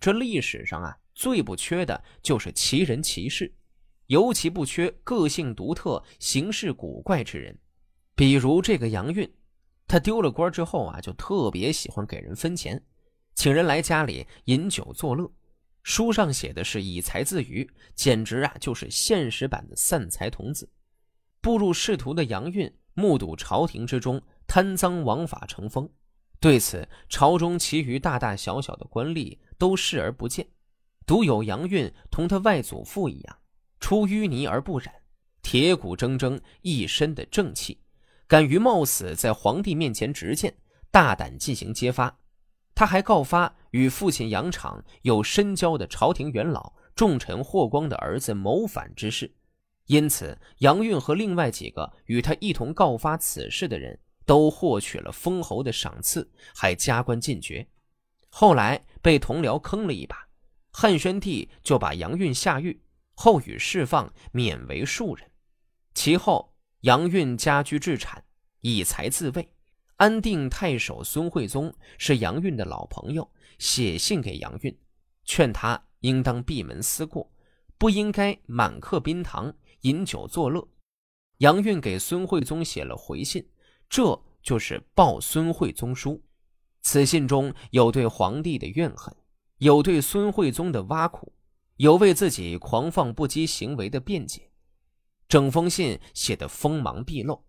这历史上啊，最不缺的就是奇人奇事，尤其不缺个性独特、行事古怪之人。比如这个杨运，他丢了官之后啊，就特别喜欢给人分钱，请人来家里饮酒作乐。书上写的是以财自娱，简直啊就是现实版的散财童子。步入仕途的杨运目睹朝廷之中贪赃枉法成风，对此朝中其余大大小小的官吏都视而不见，独有杨运同他外祖父一样，出淤泥而不染，铁骨铮铮一身的正气，敢于冒死在皇帝面前直谏，大胆进行揭发。他还告发与父亲杨敞有深交的朝廷元老重臣霍光的儿子谋反之事，因此杨运和另外几个与他一同告发此事的人都获取了封侯的赏赐，还加官进爵。后来被同僚坑了一把，汉宣帝就把杨运下狱，后予释放，免为庶人。其后杨运家居置产，以财自卫。安定太守孙惠宗是杨运的老朋友，写信给杨运，劝他应当闭门思过，不应该满客宾堂饮酒作乐。杨运给孙惠宗写了回信，这就是《报孙惠宗书》。此信中有对皇帝的怨恨，有对孙惠宗的挖苦，有为自己狂放不羁行为的辩解。整封信写得锋芒毕露，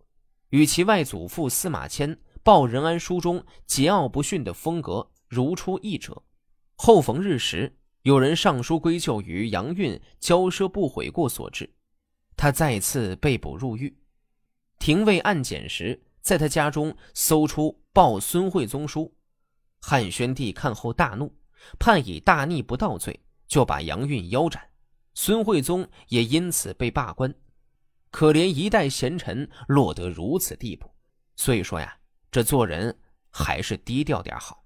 与其外祖父司马迁。报任安书中桀骜不驯的风格如出一辙。后逢日食，有人上书归咎于杨运骄奢不悔过所致，他再次被捕入狱。廷尉案检时，在他家中搜出《报孙惠宗书》。汉宣帝看后大怒，判以大逆不道罪，就把杨运腰斩。孙惠宗也因此被罢官。可怜一代贤臣落得如此地步，所以说呀。这做人还是低调点好。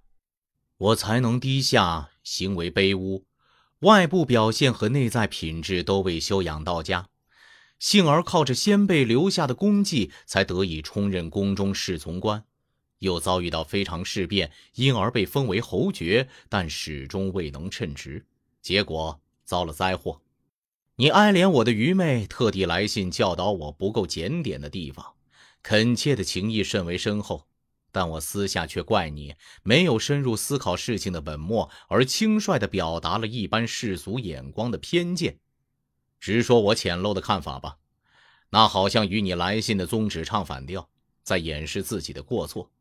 我才能低下，行为卑污，外部表现和内在品质都未修养到家，幸而靠着先辈留下的功绩，才得以充任宫中侍从官。又遭遇到非常事变，因而被封为侯爵，但始终未能称职，结果遭了灾祸。你哀怜我的愚昧，特地来信教导我不够检点的地方，恳切的情谊甚为深厚。但我私下却怪你没有深入思考事情的本末，而轻率地表达了一般世俗眼光的偏见。直说我浅陋的看法吧，那好像与你来信的宗旨唱反调，在掩饰自己的过错。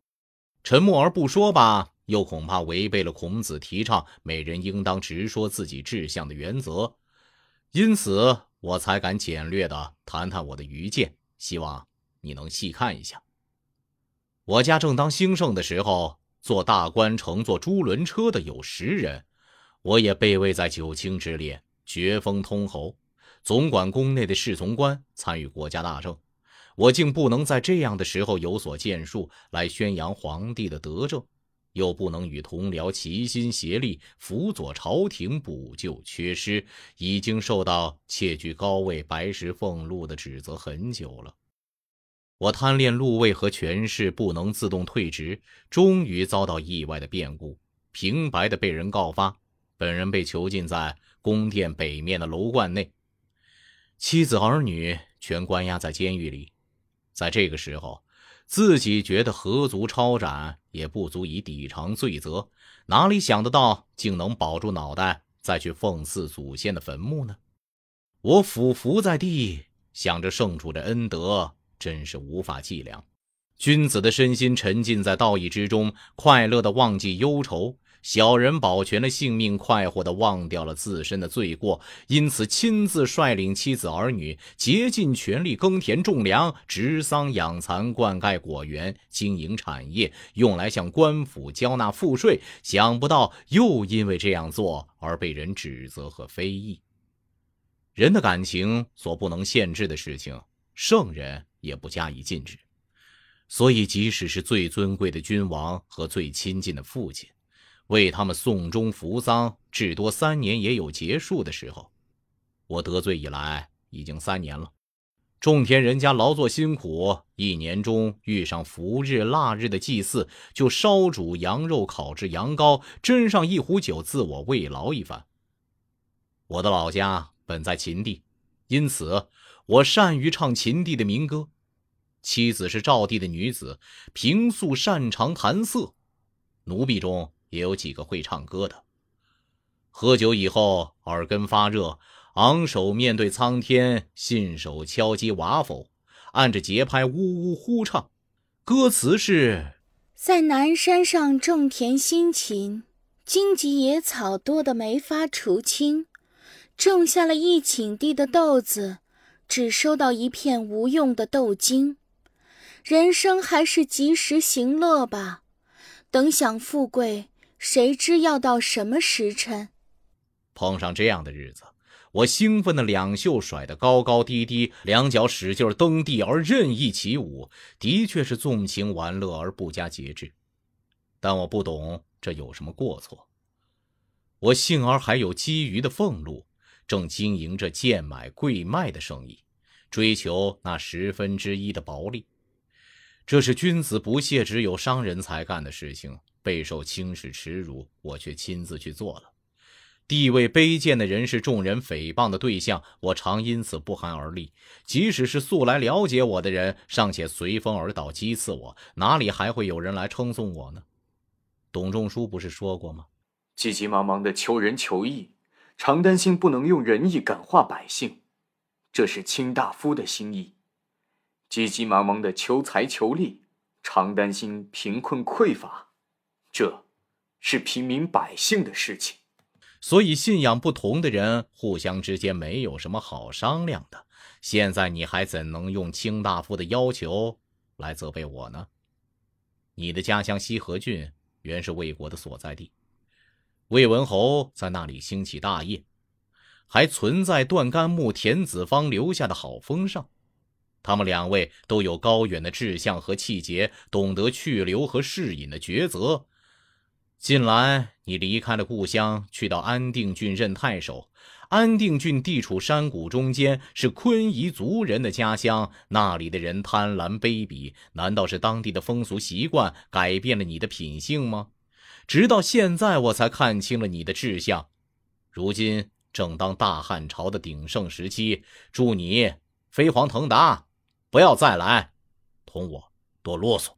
沉默而不说吧，又恐怕违背了孔子提倡每人应当直说自己志向的原则。因此，我才敢简略地谈谈我的愚见，希望你能细看一下。我家正当兴盛的时候，做大官乘坐朱轮车的有十人，我也被位在九卿之列，爵封通侯，总管宫内的侍从官，参与国家大政。我竟不能在这样的时候有所建树，来宣扬皇帝的德政，又不能与同僚齐心协力辅佐朝廷补救缺失，已经受到窃居高位、白石俸禄的指责很久了。我贪恋禄位和权势，不能自动退职，终于遭到意外的变故，平白的被人告发，本人被囚禁在宫殿北面的楼观内，妻子儿女全关押在监狱里。在这个时候，自己觉得何足超斩，也不足以抵偿罪责，哪里想得到竟能保住脑袋，再去奉祀祖先的坟墓呢？我俯伏在地，想着圣主的恩德。真是无法计量。君子的身心沉浸在道义之中，快乐的忘记忧愁；小人保全了性命，快活的忘掉了自身的罪过。因此，亲自率领妻子儿女，竭尽全力耕田种粮、植桑养蚕、灌溉果园、经营产业，用来向官府交纳赋税。想不到，又因为这样做而被人指责和非议。人的感情所不能限制的事情，圣人。也不加以禁止，所以即使是最尊贵的君王和最亲近的父亲，为他们送终扶丧，至多三年也有结束的时候。我得罪以来已经三年了，种田人家劳作辛苦，一年中遇上伏日腊日的祭祀，就烧煮羊肉，烤制羊羔，斟上一壶酒，自我慰劳一番。我的老家本在秦地，因此我善于唱秦地的民歌。妻子是赵地的女子，平素擅长弹瑟，奴婢中也有几个会唱歌的。喝酒以后，耳根发热。昂首面对苍天，信手敲击瓦否，按着节拍呜呜呼唱。歌词是：在南山上种田辛勤，荆棘野草多得没法除清，种下了一顷地的豆子，只收到一片无用的豆茎。人生还是及时行乐吧，等享富贵，谁知要到什么时辰？碰上这样的日子。我兴奋的两袖甩得高高低低，两脚使劲蹬地而任意起舞，的确是纵情玩乐而不加节制。但我不懂这有什么过错。我幸而还有基余的俸禄，正经营着贱买贵卖的生意，追求那十分之一的薄利。这是君子不屑只有商人才干的事情，备受轻视耻辱，我却亲自去做了。地位卑贱的人是众人诽谤的对象，我常因此不寒而栗。即使是素来了解我的人，尚且随风而倒讥刺我，哪里还会有人来称颂我呢？董仲舒不是说过吗？急急忙忙的求仁求义，常担心不能用仁义感化百姓，这是卿大夫的心意；急急忙忙的求财求利，常担心贫困匮乏，这是平民百姓的事情。所以，信仰不同的人互相之间没有什么好商量的。现在你还怎能用卿大夫的要求来责备我呢？你的家乡西河郡原是魏国的所在地，魏文侯在那里兴起大业，还存在段干木、田子方留下的好风尚。他们两位都有高远的志向和气节，懂得去留和适隐的抉择。近来，你离开了故乡，去到安定郡任太守。安定郡地处山谷中间，是昆夷族人的家乡。那里的人贪婪卑鄙，难道是当地的风俗习惯改变了你的品性吗？直到现在，我才看清了你的志向。如今正当大汉朝的鼎盛时期，祝你飞黄腾达，不要再来同我多啰嗦。